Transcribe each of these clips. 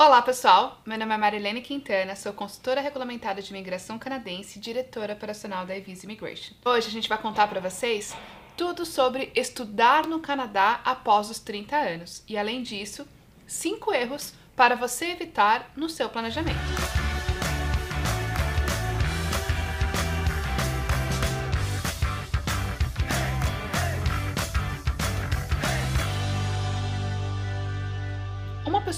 Olá pessoal, meu nome é Marilene Quintana, sou consultora regulamentada de imigração canadense e diretora operacional da Evis Immigration. Hoje a gente vai contar para vocês tudo sobre estudar no Canadá após os 30 anos e, além disso, 5 erros para você evitar no seu planejamento.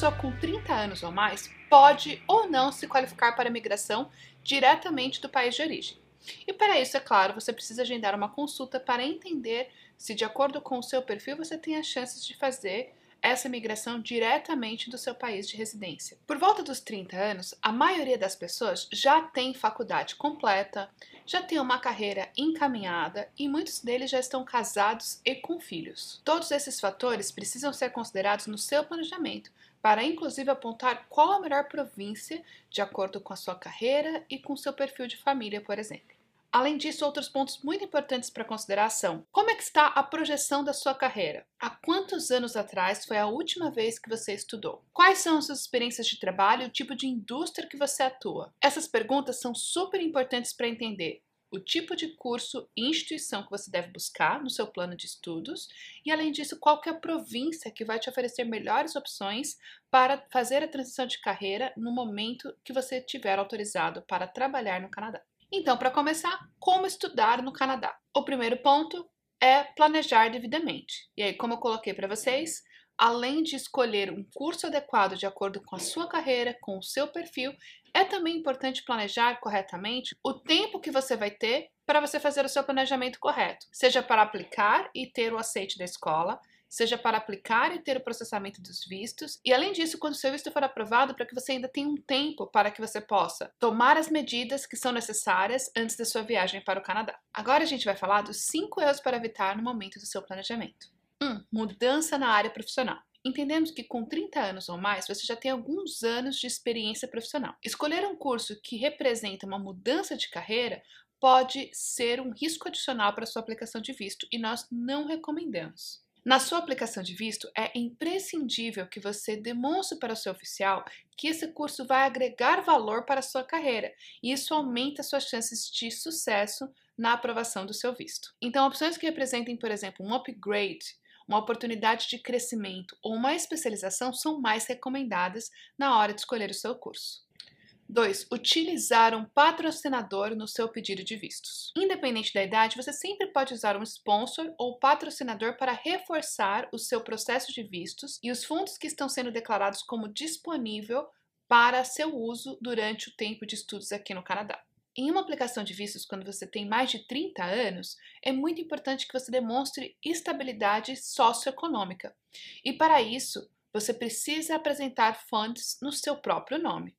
Pessoa com 30 anos ou mais pode ou não se qualificar para a migração diretamente do país de origem. E para isso, é claro, você precisa agendar uma consulta para entender se, de acordo com o seu perfil, você tem as chances de fazer essa migração diretamente do seu país de residência. Por volta dos 30 anos, a maioria das pessoas já tem faculdade completa, já tem uma carreira encaminhada e muitos deles já estão casados e com filhos. Todos esses fatores precisam ser considerados no seu planejamento, para inclusive apontar qual a melhor província de acordo com a sua carreira e com seu perfil de família, por exemplo. Além disso, outros pontos muito importantes para consideração. Como é que está a projeção da sua carreira? Há quantos anos atrás foi a última vez que você estudou? Quais são as suas experiências de trabalho e o tipo de indústria que você atua? Essas perguntas são super importantes para entender o tipo de curso e instituição que você deve buscar no seu plano de estudos e, além disso, qual que é a província que vai te oferecer melhores opções para fazer a transição de carreira no momento que você tiver autorizado para trabalhar no Canadá. Então, para começar, como estudar no Canadá? O primeiro ponto é planejar devidamente. E aí, como eu coloquei para vocês, além de escolher um curso adequado de acordo com a sua carreira, com o seu perfil, é também importante planejar corretamente o tempo que você vai ter para você fazer o seu planejamento correto, seja para aplicar e ter o aceite da escola, seja para aplicar e ter o processamento dos vistos, e além disso, quando o seu visto for aprovado, para que você ainda tenha um tempo para que você possa tomar as medidas que são necessárias antes da sua viagem para o Canadá. Agora a gente vai falar dos 5 erros para evitar no momento do seu planejamento. 1. Um, mudança na área profissional. Entendemos que com 30 anos ou mais você já tem alguns anos de experiência profissional. Escolher um curso que representa uma mudança de carreira pode ser um risco adicional para sua aplicação de visto e nós não recomendamos. Na sua aplicação de visto, é imprescindível que você demonstre para o seu oficial que esse curso vai agregar valor para a sua carreira e isso aumenta suas chances de sucesso na aprovação do seu visto. Então, opções que representem, por exemplo, um upgrade, uma oportunidade de crescimento ou uma especialização são mais recomendadas na hora de escolher o seu curso. 2. Utilizar um patrocinador no seu pedido de vistos. Independente da idade, você sempre pode usar um sponsor ou patrocinador para reforçar o seu processo de vistos e os fundos que estão sendo declarados como disponível para seu uso durante o tempo de estudos aqui no Canadá. Em uma aplicação de vistos, quando você tem mais de 30 anos, é muito importante que você demonstre estabilidade socioeconômica. E para isso, você precisa apresentar funds no seu próprio nome.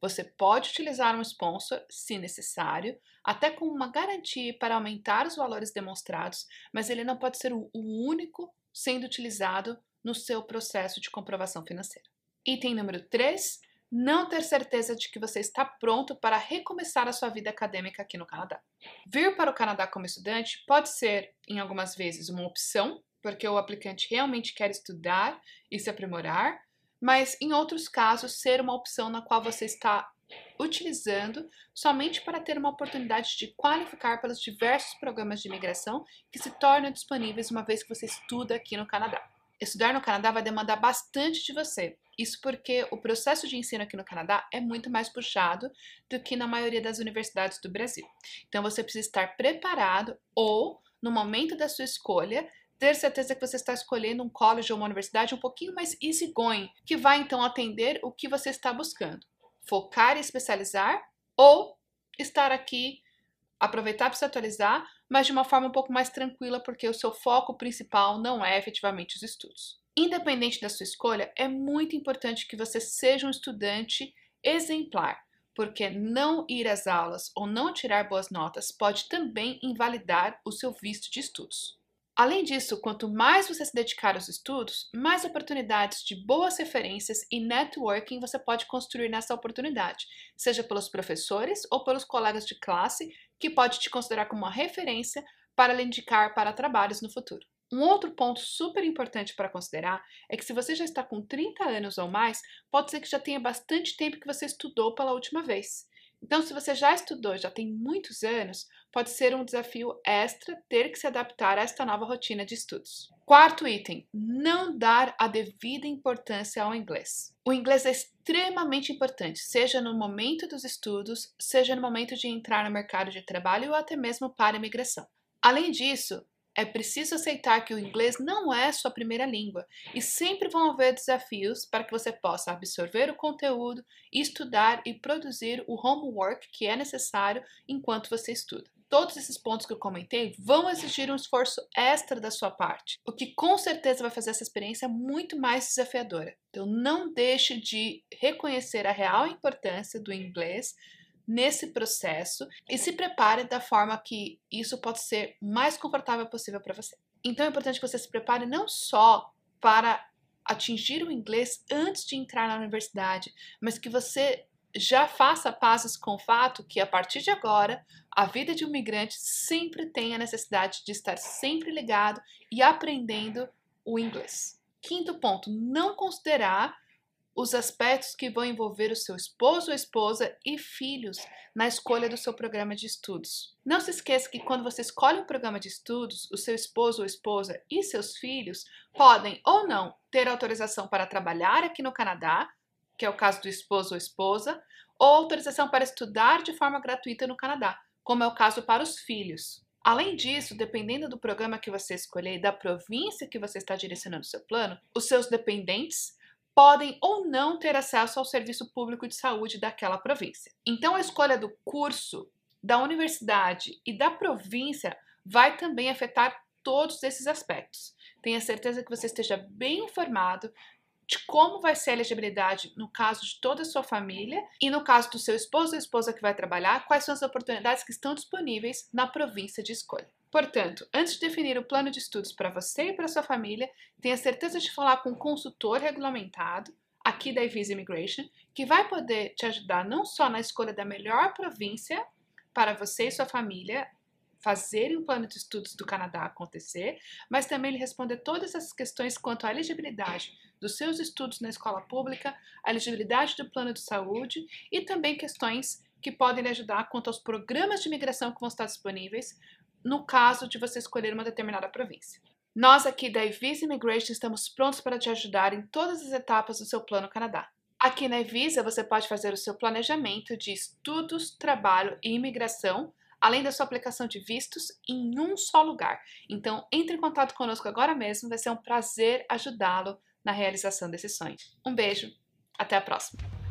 Você pode utilizar um sponsor, se necessário, até com uma garantia para aumentar os valores demonstrados, mas ele não pode ser o único sendo utilizado no seu processo de comprovação financeira. Item número 3. Não ter certeza de que você está pronto para recomeçar a sua vida acadêmica aqui no Canadá. Vir para o Canadá como estudante pode ser, em algumas vezes, uma opção, porque o aplicante realmente quer estudar e se aprimorar, mas em outros casos ser uma opção na qual você está utilizando somente para ter uma oportunidade de qualificar pelos diversos programas de imigração que se tornam disponíveis uma vez que você estuda aqui no Canadá. Estudar no Canadá vai demandar bastante de você. Isso porque o processo de ensino aqui no Canadá é muito mais puxado do que na maioria das universidades do Brasil. Então você precisa estar preparado ou, no momento da sua escolha, ter certeza que você está escolhendo um college ou uma universidade um pouquinho mais easygoing, que vai então atender o que você está buscando. Focar e especializar ou estar aqui, aproveitar para se atualizar, mas de uma forma um pouco mais tranquila, porque o seu foco principal não é efetivamente os estudos. Independente da sua escolha, é muito importante que você seja um estudante exemplar, porque não ir às aulas ou não tirar boas notas pode também invalidar o seu visto de estudos. Além disso, quanto mais você se dedicar aos estudos, mais oportunidades de boas referências e networking você pode construir nessa oportunidade, seja pelos professores ou pelos colegas de classe, que pode te considerar como uma referência para lhe indicar para trabalhos no futuro. Um outro ponto super importante para considerar é que se você já está com 30 anos ou mais, pode ser que já tenha bastante tempo que você estudou pela última vez. Então, se você já estudou, já tem muitos anos, pode ser um desafio extra ter que se adaptar a esta nova rotina de estudos. Quarto item: não dar a devida importância ao inglês. O inglês é extremamente importante, seja no momento dos estudos, seja no momento de entrar no mercado de trabalho ou até mesmo para a imigração. Além disso, é preciso aceitar que o inglês não é sua primeira língua e sempre vão haver desafios para que você possa absorver o conteúdo, estudar e produzir o homework que é necessário enquanto você estuda. Todos esses pontos que eu comentei vão exigir um esforço extra da sua parte, o que com certeza vai fazer essa experiência muito mais desafiadora. Então, não deixe de reconhecer a real importância do inglês nesse processo e se prepare da forma que isso pode ser mais confortável possível para você. Então é importante que você se prepare não só para atingir o inglês antes de entrar na universidade, mas que você já faça pazes com o fato que a partir de agora a vida de um migrante sempre tem a necessidade de estar sempre ligado e aprendendo o inglês. Quinto ponto, não considerar os aspectos que vão envolver o seu esposo ou esposa e filhos na escolha do seu programa de estudos. Não se esqueça que quando você escolhe um programa de estudos, o seu esposo ou esposa e seus filhos podem ou não ter autorização para trabalhar aqui no Canadá, que é o caso do esposo ou esposa, ou autorização para estudar de forma gratuita no Canadá, como é o caso para os filhos. Além disso, dependendo do programa que você escolher e da província que você está direcionando o seu plano, os seus dependentes podem ou não ter acesso ao serviço público de saúde daquela província. Então, a escolha do curso, da universidade e da província vai também afetar todos esses aspectos. Tenha certeza que você esteja bem informado de como vai ser a elegibilidade no caso de toda a sua família e no caso do seu esposo ou esposa que vai trabalhar, quais são as oportunidades que estão disponíveis na província de escolha. Portanto, antes de definir o plano de estudos para você e para sua família, tenha certeza de falar com um consultor regulamentado aqui da Visa Immigration, que vai poder te ajudar não só na escolha da melhor província para você e sua família fazerem o plano de estudos do Canadá acontecer, mas também lhe responder todas essas questões quanto à elegibilidade dos seus estudos na escola pública, a elegibilidade do plano de saúde e também questões que podem lhe ajudar quanto aos programas de imigração que vão estar disponíveis no caso de você escolher uma determinada província. Nós aqui da Visa Immigration estamos prontos para te ajudar em todas as etapas do seu plano Canadá. Aqui na Visa você pode fazer o seu planejamento de estudos, trabalho e imigração, além da sua aplicação de vistos em um só lugar. Então, entre em contato conosco agora mesmo, vai ser um prazer ajudá-lo na realização desse sonho. Um beijo, até a próxima!